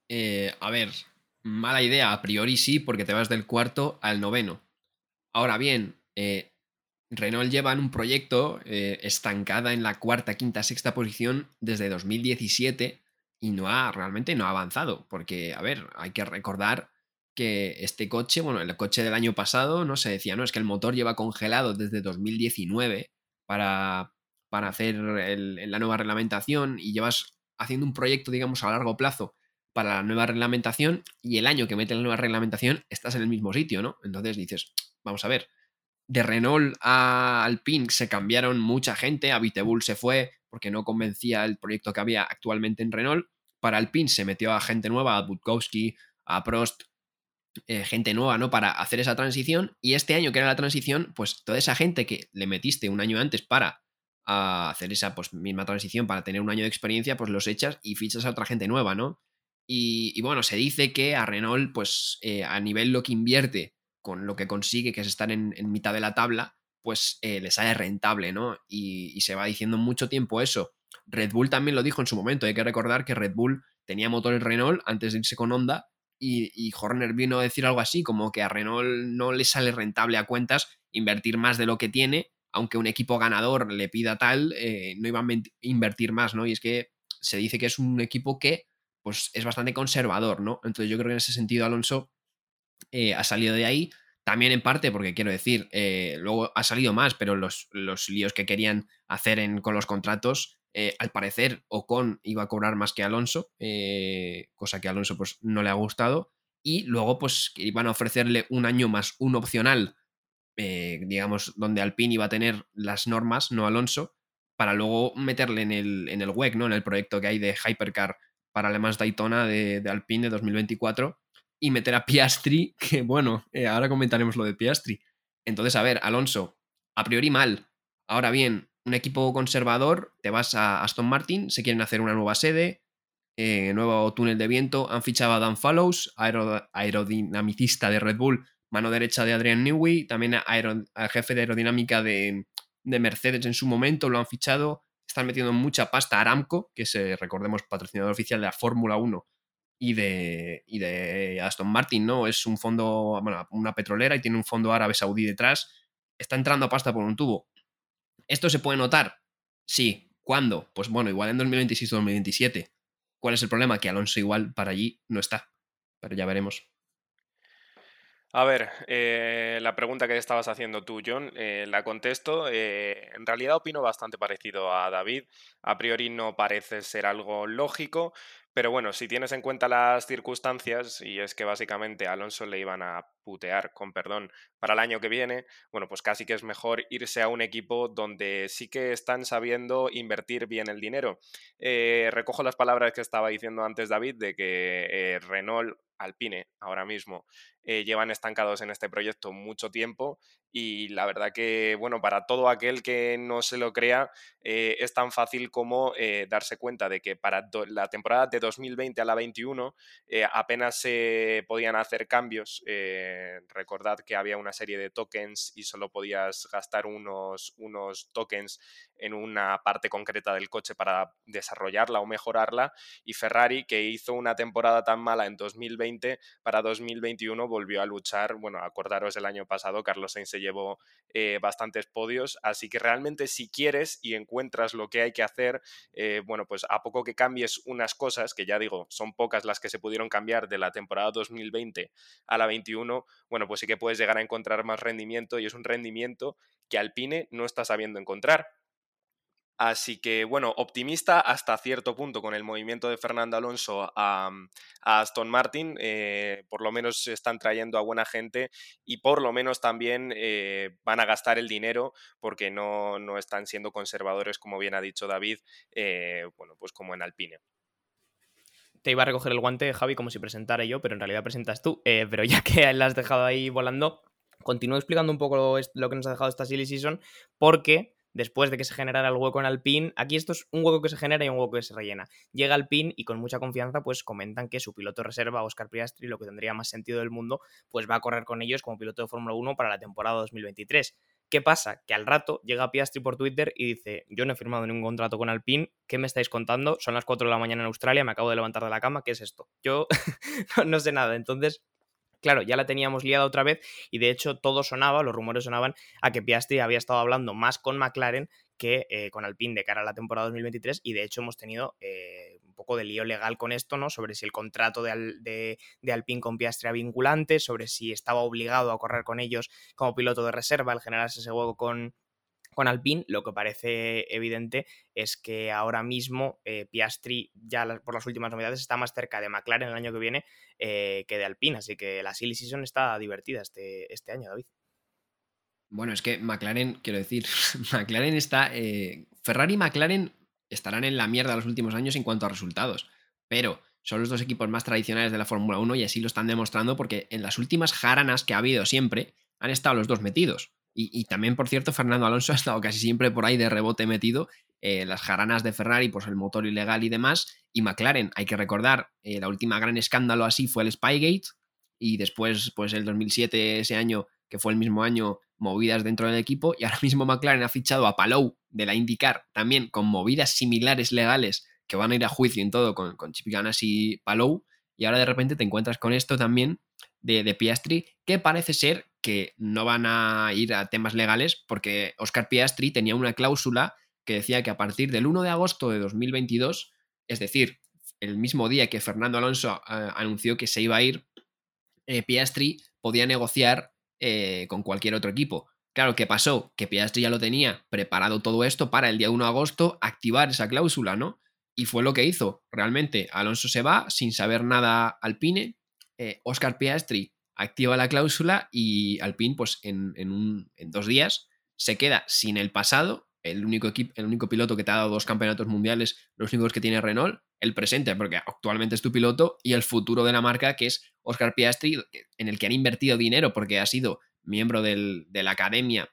Eh, a ver, mala idea, a priori sí, porque te vas del cuarto al noveno. Ahora bien, Renault lleva en un proyecto eh, estancada en la cuarta, quinta, sexta posición desde 2017 y no ha realmente no ha avanzado. Porque, a ver, hay que recordar que este coche, bueno, el coche del año pasado, no se decía, no, es que el motor lleva congelado desde 2019 para, para hacer la nueva reglamentación y llevas haciendo un proyecto, digamos, a largo plazo para la nueva reglamentación y el año que mete la nueva reglamentación estás en el mismo sitio, ¿no? Entonces dices, vamos a ver, de Renault a Alpine se cambiaron mucha gente, a Vitebull se fue porque no convencía el proyecto que había actualmente en Renault. Para Alpine se metió a gente nueva, a Budkowski, a Prost, eh, gente nueva, ¿no? Para hacer esa transición. Y este año que era la transición, pues toda esa gente que le metiste un año antes para hacer esa pues, misma transición, para tener un año de experiencia, pues los echas y fichas a otra gente nueva, ¿no? Y, bueno, se dice que a Renault, pues eh, a nivel lo que invierte con lo que consigue, que es estar en, mitad de la tabla, pues eh, le sale rentable, ¿no? Y, se va diciendo mucho tiempo eso. Red Bull también lo dijo en su momento, hay que recordar que Red Bull tenía motores Renault antes de irse con Honda y, Horner vino a decir algo así, como que a Renault no le sale rentable a cuentas invertir más de lo que tiene, aunque un equipo ganador le pida tal, eh, no iban a invertir más, ¿no? Y es que se dice que es un equipo que pues es bastante conservador, ¿no? Entonces yo creo que en ese sentido Alonso eh, ha salido de ahí. También en parte, porque quiero decir, eh, luego ha salido más, pero los, los líos que querían hacer con los contratos, eh, al parecer Ocon iba a cobrar más que Alonso, cosa que Alonso pues, no le ha gustado. Y luego, pues, iban a ofrecerle un año más, un opcional, digamos, donde Alpine iba a tener las normas, no Alonso, para luego meterle en el, en el WEC, ¿no? En el proyecto que hay de Hypercar para Le Daytona de, de Alpine de 2024 y meter a Piastri, [laughs] que bueno, eh, ahora comentaremos lo de Piastri. Entonces, a ver, Alonso, a priori mal. Ahora bien, un equipo conservador, te vas a Aston Martin, se quieren hacer una nueva sede, eh, nuevo túnel de viento, han fichado a Dan Fallows, aerodinamicista de Red Bull, mano derecha de Adrian Newey, también al jefe de aerodinámica de, de, Mercedes en su momento, lo han fichado, están metiendo mucha pasta a Aramco, que es, recordemos, patrocinador oficial de la Fórmula 1 y de, y de Aston Martin, ¿no? Es un fondo, bueno, una petrolera y tiene un fondo árabe saudí detrás. Está entrando a pasta por un tubo. ¿Esto se puede notar? Sí. ¿Cuándo? Pues bueno, igual en 2026 o 2027. ¿Cuál es el problema? Que Alonso igual para allí no está. Pero ya veremos. A ver, eh, la pregunta que estabas haciendo tú, John, eh, la contesto. Eh, en realidad opino bastante parecido a David. A priori no parece ser algo lógico, pero bueno, si tienes en cuenta las circunstancias, y es que básicamente a Alonso le iban a putear, con perdón, para el año que viene, bueno, pues casi que es mejor irse a un equipo donde sí que están sabiendo invertir bien el dinero. Eh, recojo las palabras que estaba diciendo antes David de que eh, Renault Alpine ahora mismo eh, llevan estancados en este proyecto mucho tiempo y la verdad que, bueno, para todo aquel que no se lo crea, es tan fácil como darse cuenta de que para la temporada de 2020 a la 21 apenas se podían hacer cambios. Recordad que había una serie de tokens y solo podías gastar unos, unos tokens en una parte concreta del coche para desarrollarla o mejorarla y Ferrari que hizo una temporada tan mala en 2020 para 2021 volvió a luchar, bueno, acordaros el año pasado Carlos Sainz se llevó eh, bastantes podios, así que realmente si quieres y encuentras lo que hay que hacer, eh, bueno, pues a poco que cambies unas cosas, que ya digo, son pocas las que se pudieron cambiar de la temporada 2020 a la 21, bueno, pues sí que puedes llegar a encontrar más rendimiento y es un rendimiento que Alpine no está sabiendo encontrar Así que, bueno, optimista hasta cierto punto con el movimiento de Fernando Alonso a, Aston Martin. Eh, por lo menos están trayendo a buena gente y por lo menos también eh, van a gastar el dinero porque no, no, están siendo conservadores, como bien ha dicho David, eh, bueno, pues como en Alpine te iba a recoger el guante, Javi, como si presentara yo, pero en realidad presentas tú. pero ya [laughs] que la has dejado ahí volando, continúo explicando un poco lo, que nos ha dejado esta silly season, porque después de que se generara el hueco en Alpine, aquí esto es un hueco que se genera y un hueco que se rellena. Llega Alpine y con mucha confianza pues comentan que su piloto reserva, Oscar Piastri, lo que tendría más sentido del mundo, pues va a correr con ellos como piloto de Fórmula 1 para la temporada 2023. ¿Qué pasa? Que al rato llega Piastri por Twitter y dice, yo no he firmado ningún contrato con Alpine, ¿qué me estáis contando? Son las 4 de la mañana en Australia, me acabo de levantar de la cama, ¿qué es esto? Yo [laughs] no sé nada, entonces Claro, ya la teníamos liada otra vez y de hecho todo sonaba, los rumores sonaban a que Piastri había estado hablando más con McLaren que eh, con Alpine de cara a la temporada 2023 y de hecho hemos tenido eh, poco de lío legal con esto, ¿no? Sobre si el contrato de, de, Alpine con Piastri era vinculante, sobre si estaba obligado a correr con ellos como piloto de reserva al generarse ese juego con, con Alpine, lo que parece evidente es que ahora mismo eh, Piastri, ya por las últimas novedades, está más cerca de McLaren el año que viene que de Alpine. Así que la silly season está divertida este, este año, David. Bueno, es que McLaren, quiero decir, [laughs] McLaren está. Eh, Ferrari y McLaren estarán en la mierda los últimos años en cuanto a resultados, pero son los dos equipos más tradicionales de la Fórmula 1 y así lo están demostrando porque en las últimas jaranas que ha habido siempre han estado los dos metidos. Y, también, por cierto, Fernando Alonso [laughs] ha estado casi siempre por ahí de rebote metido. Eh, las jaranas de Ferrari, pues el motor ilegal y demás. Y McLaren, hay que recordar, eh, la última gran escándalo así fue el Spygate. Y después, pues el 2007, ese año, que fue el mismo año, movidas dentro del equipo y ahora mismo McLaren ha fichado a Palou de la IndyCar también con movidas similares legales que van a ir a juicio en todo con, con Chip y Palou y ahora de repente te encuentras con esto también de, de, Piastri que parece ser que no van a ir a temas legales porque Oscar Piastri tenía una cláusula que decía que a partir del 1 de agosto de 2022, es decir, el mismo día que Fernando Alonso eh, anunció que se iba a ir, eh, Piastri podía negociar eh, con cualquier otro equipo. Claro, ¿qué pasó? Que Piastri ya lo tenía preparado todo esto para el día 1 de agosto activar esa cláusula, ¿no? Y fue lo que hizo. Realmente, Alonso se va sin saber nada Alpine. Eh, Oscar Piastri activa la cláusula y Alpine, pues en, en, dos días, se queda sin el pasado. El único, equipo, el único piloto que te ha dado dos campeonatos mundiales, los únicos que tiene Renault, el presente, porque actualmente es tu piloto, y el futuro de la marca, que es Oscar Piastri, en el que han invertido dinero porque ha sido miembro de la academia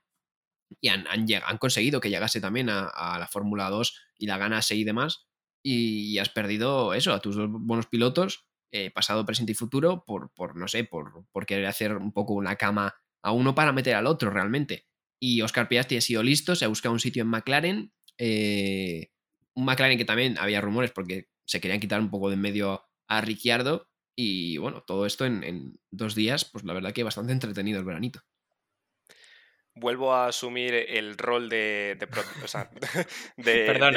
y han, han, conseguido que llegase también a, la Fórmula 2 y la ganase y demás. Y, has perdido eso, a tus dos buenos pilotos, eh, pasado, presente y futuro, por, por no sé, por, por, querer hacer un poco una cama a uno para meter al otro realmente. Y Oscar Piastri ha sido listo, se ha buscado un sitio en McLaren. Eh, un McLaren que también había rumores porque se querían quitar un poco de en medio a Ricciardo. Y bueno, todo esto en, dos días, pues la verdad que bastante entretenido el veranito vuelvo a asumir el rol de, de, ¿eh?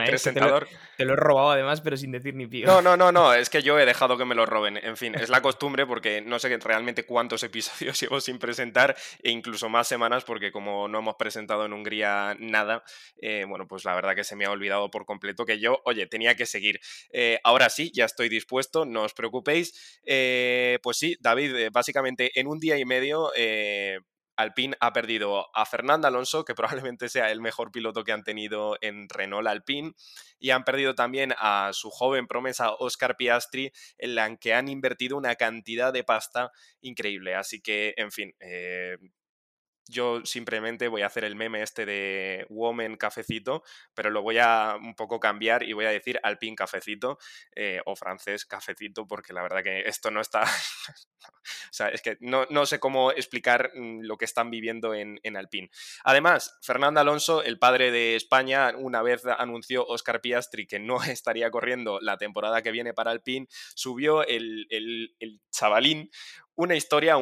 presentador. te, lo, he robado además, pero sin decir ni pío. No, no, no, no, es que yo he dejado que me lo roben. En fin, es la costumbre porque no sé realmente cuántos episodios [laughs] llevo sin presentar e incluso más semanas porque como no hemos presentado en Hungría nada, eh, bueno, pues la verdad que se me ha olvidado por completo que yo, oye, tenía que seguir. Eh, ahora sí, ya estoy dispuesto, no os preocupéis. pues sí, David, básicamente en un día y medio Alpine ha perdido a Fernando Alonso, que [laughs] probablemente sea el mejor piloto que han tenido en Renault Alpine, y han perdido también a su joven promesa Oscar Piastri, en la que han invertido una cantidad de pasta increíble. Así que, en fin, eh, yo simplemente voy a hacer el meme este de Woman Cafecito, pero lo voy a un poco cambiar y voy a decir Alpine Cafecito eh, o francés Cafecito, porque la verdad que esto no está... [laughs] o sea, es que no, sé cómo explicar mm, lo que están viviendo en, en. Además, Fernando Alonso, el padre de España, una vez anunció Oscar Piastri que no [laughs] estaría corriendo la temporada que viene para Alpine, subió el, el chavalín una historia,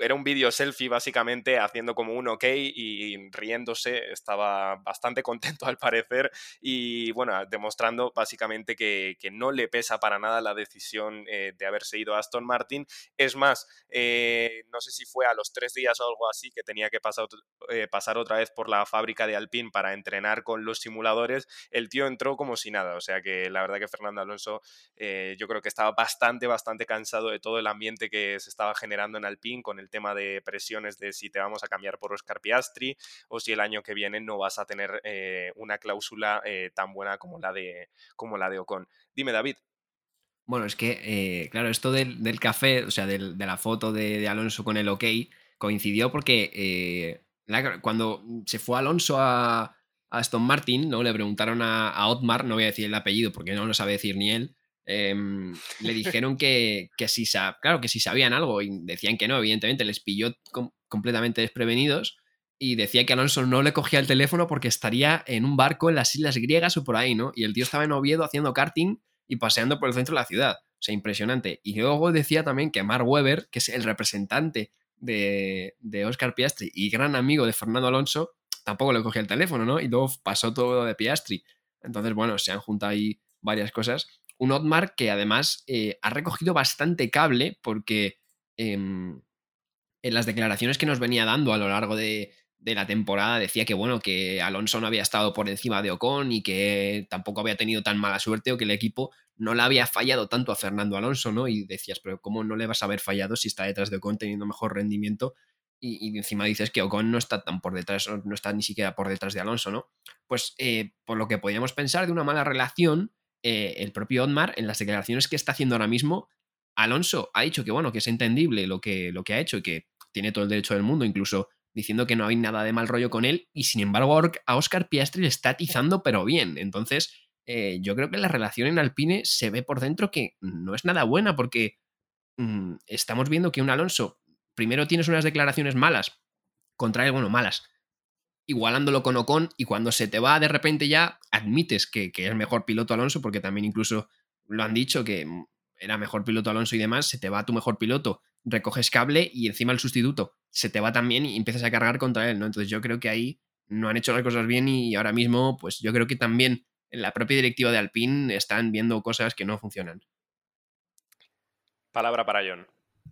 era un vídeo selfie básicamente haciendo como un ok y riéndose, estaba bastante [laughs] contento al parecer y bueno, demostrando básicamente que, no le pesa para nada la decisión eh, de haberse ido a Aston Martin. Es más, eh, no sé si fue a los tres días o algo así que tenía que pasar, eh, pasar otra vez por la fábrica de Alpine para entrenar con los simuladores, el tío entró como si nada, o sea que la verdad que Fernando Alonso yo creo que estaba bastante, bastante cansado de todo el ambiente que se estaba generando en Alpine con el tema de presiones de si te vamos a cambiar por Oscar Piastri o si el año que viene no vas a tener eh, una cláusula eh, tan buena como la, de, como la de Ocon. Dime, David. Bueno, es que, eh, claro, esto del, café, o sea, de la foto de, Alonso con el OK, coincidió porque cuando se fue Alonso a, Aston Martin, ¿no? Le preguntaron a, a, Otmar, no voy a decir el apellido porque no lo sabe decir ni él, Em, le [laughs] dijeron que, que si claro, que si sabían algo y decían que no, evidentemente les pilló completamente desprevenidos y decía que Alonso no le cogía el teléfono porque estaría en un barco en las islas griegas o por ahí, ¿no? Y el tío estaba en Oviedo haciendo karting y paseando por el centro de la ciudad. O sea, impresionante. Y luego decía también que Mark Webber, que es el representante de, de Oscar Piastri y gran amigo de Fernando Alonso, tampoco le cogía el teléfono, ¿no? Y luego pasó todo de Piastri. Entonces, bueno, se han juntado ahí varias cosas un Otmar que además eh, ha recogido bastante cable porque em, en las declaraciones que nos venía dando a lo largo de, la temporada decía que bueno, que Alonso no había estado por encima de Ocon y que tampoco había tenido tan mala suerte o que el equipo no le había fallado tanto a Fernando Alonso, ¿no? Y decías, pero ¿cómo no le vas a haber fallado si está detrás de Ocon teniendo mejor rendimiento? Y, encima dices que Ocon no está tan por detrás, no está ni siquiera por detrás de Alonso, ¿no? Pues eh, por lo que podíamos pensar de una mala relación, eh, el propio Otmar, en las declaraciones que está haciendo ahora mismo, Alonso ha dicho que, bueno, que es entendible lo que, lo que ha hecho y que tiene todo el derecho del mundo, incluso diciendo que no hay nada de mal rollo con él, y sin embargo a Oscar Piastri le está atizando, pero bien. Entonces, eh, yo creo que la relación en Alpine se ve por dentro que no es nada buena, porque mm, estamos viendo que un Alonso, primero tienes unas declaraciones malas, contra él, bueno, malas, igualándolo con Ocon y cuando se te va de repente ya admites que, es mejor piloto Alonso, porque también incluso lo han dicho que era mejor piloto Alonso y demás, se te va tu mejor piloto, recoges cable y encima el sustituto se te va también y empiezas a cargar contra él, ¿no? Entonces yo creo que ahí no han hecho las cosas bien y ahora mismo pues yo creo que también en la propia directiva de Alpine están viendo cosas que no funcionan. Palabra para John.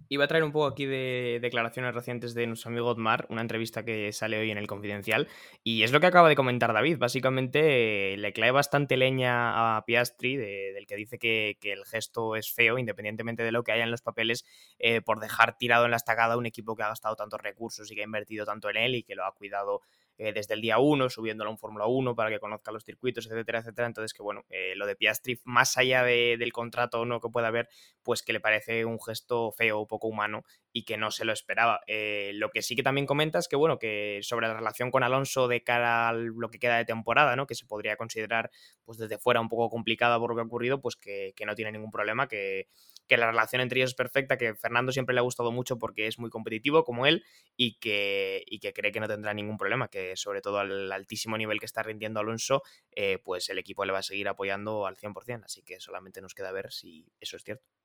Iba a traer un poco aquí de declaraciones recientes de nuestro amigo Otmar, una entrevista que sale hoy en el Confidencial, y es lo que acaba de comentar David. Básicamente le clave bastante leña a Piastri, del que dice que, el gesto es feo, independientemente de lo que haya en los papeles, eh, por dejar tirado en la estacada un equipo que ha gastado tantos recursos y que ha invertido tanto en él y que lo ha cuidado eh, desde el día 1, subiéndolo a un Fórmula 1 para que conozca los circuitos, etcétera, etcétera. Entonces, que bueno, eh, lo de Piastri, más allá del contrato o no que pueda haber, pues que le parece un gesto feo poco humano y que no se lo esperaba. Eh, lo que sí que también comenta es que, bueno, que sobre la relación con Alonso de cara a lo que queda de temporada, ¿no? Que se podría considerar, pues desde fuera un poco complicada por lo que ha ocurrido, pues que, que no tiene ningún problema, que que la relación entre ellos es perfecta, que Fernando siempre le ha gustado mucho porque es muy competitivo como él y que, y que cree que no tendrá ningún problema, que sobre todo al altísimo nivel que está rindiendo Alonso, eh, pues el equipo le va a seguir apoyando al 100%, así que solamente nos queda ver si eso es cierto.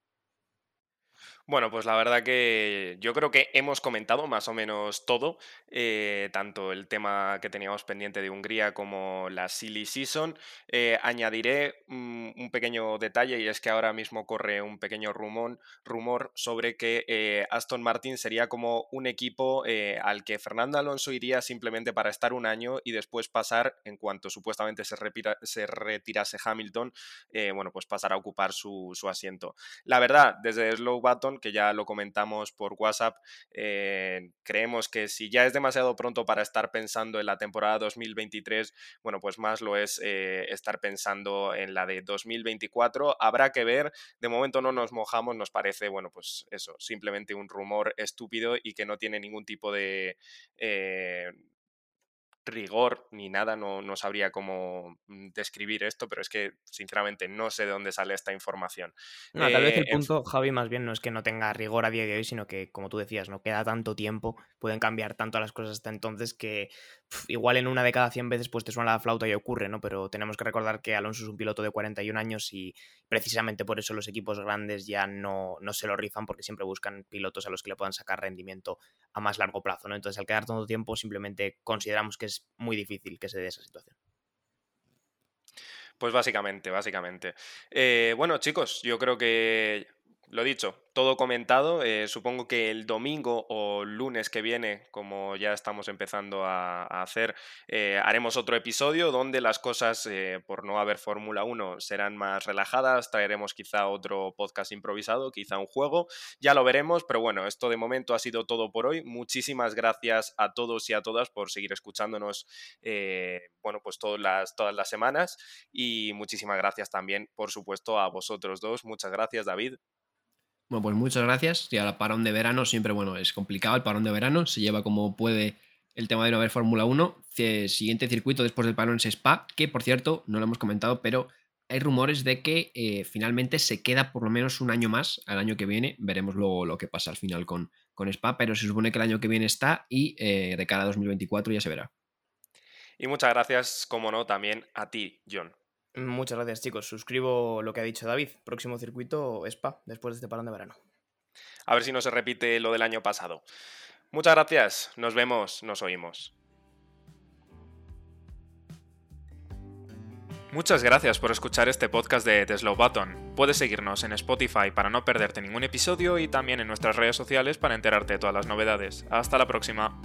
Bueno, pues la verdad que yo creo que hemos comentado más o menos todo, eh, tanto el tema que teníamos pendiente de Hungría como la Silly Season. Eh, añadiré mm, un pequeño detalle y es que ahora mismo corre un pequeño rumor, rumor sobre que eh, Aston Martin sería como un equipo al que Fernando Alonso iría simplemente para estar un año y después pasar, en cuanto supuestamente se, se retirase Hamilton, bueno, pues pasar a ocupar su, su asiento. La verdad, desde Slow Que ya lo comentamos por WhatsApp, eh, creemos que si ya es demasiado pronto para estar pensando en la temporada 2023, bueno, pues más lo es eh, estar pensando en la de 2024. Habrá que ver, de momento no nos mojamos, nos parece, bueno, pues eso, simplemente un rumor estúpido y que no tiene ningún tipo de... Eh, rigor ni nada, no, no, sabría cómo mm, describir esto, pero es que sinceramente no sé de dónde sale esta información. tal vez el eh, punto, Javi, más bien no es que no tenga rigor a día de hoy, sino que, como tú decías, no queda tanto tiempo, pueden cambiar tanto las cosas hasta entonces que igual en una de cada 100 veces pues te suena la flauta y ocurre, ¿no? Pero tenemos que recordar que Alonso es un piloto de 41 años y precisamente por eso los equipos grandes ya no, no se lo rifan porque siempre buscan pilotos a los que le puedan sacar rendimiento a más largo plazo, ¿no? Entonces al quedar tanto tiempo simplemente consideramos que es muy difícil que se dé esa situación. Pues básicamente, básicamente. Eh, bueno, chicos, yo creo que lo dicho, todo comentado. Eh, supongo que el domingo o lunes que viene, como ya estamos empezando a, hacer, eh, haremos otro episodio donde las cosas, eh, por no haber Fórmula 1, serán más relajadas. Traeremos quizá otro podcast improvisado, quizá un juego. Ya lo veremos, pero bueno, esto de momento ha sido todo por hoy. Muchísimas gracias a todos y a todas por seguir escuchándonos, bueno, pues todas las, todas las semanas. Y muchísimas gracias también, por supuesto, a vosotros dos. Muchas gracias, David. Bueno, pues muchas gracias. Y ahora parón de verano siempre, bueno, es complicado el parón de verano, se lleva como puede el tema de no haber Fórmula 1. Siguiente circuito después del parón es Spa, que por cierto, no lo hemos comentado, pero hay rumores de que eh, finalmente se queda por lo menos un año más al año que viene. Veremos luego lo que pasa al final con, con Spa, pero se supone que el año que viene está y eh, de cara a 2024 ya se verá. Y muchas gracias, como no, también a ti, John. Muchas gracias, chicos. Suscribo lo que ha dicho David. Próximo circuito Spa, después de este parón de verano. A ver si no se repite lo del año pasado. Muchas gracias. Nos vemos, nos oímos. Muchas gracias por escuchar este podcast de The Slow Button. Puedes seguirnos en Spotify para no perderte ningún episodio y también en nuestras redes sociales para enterarte de todas las novedades. Hasta la próxima.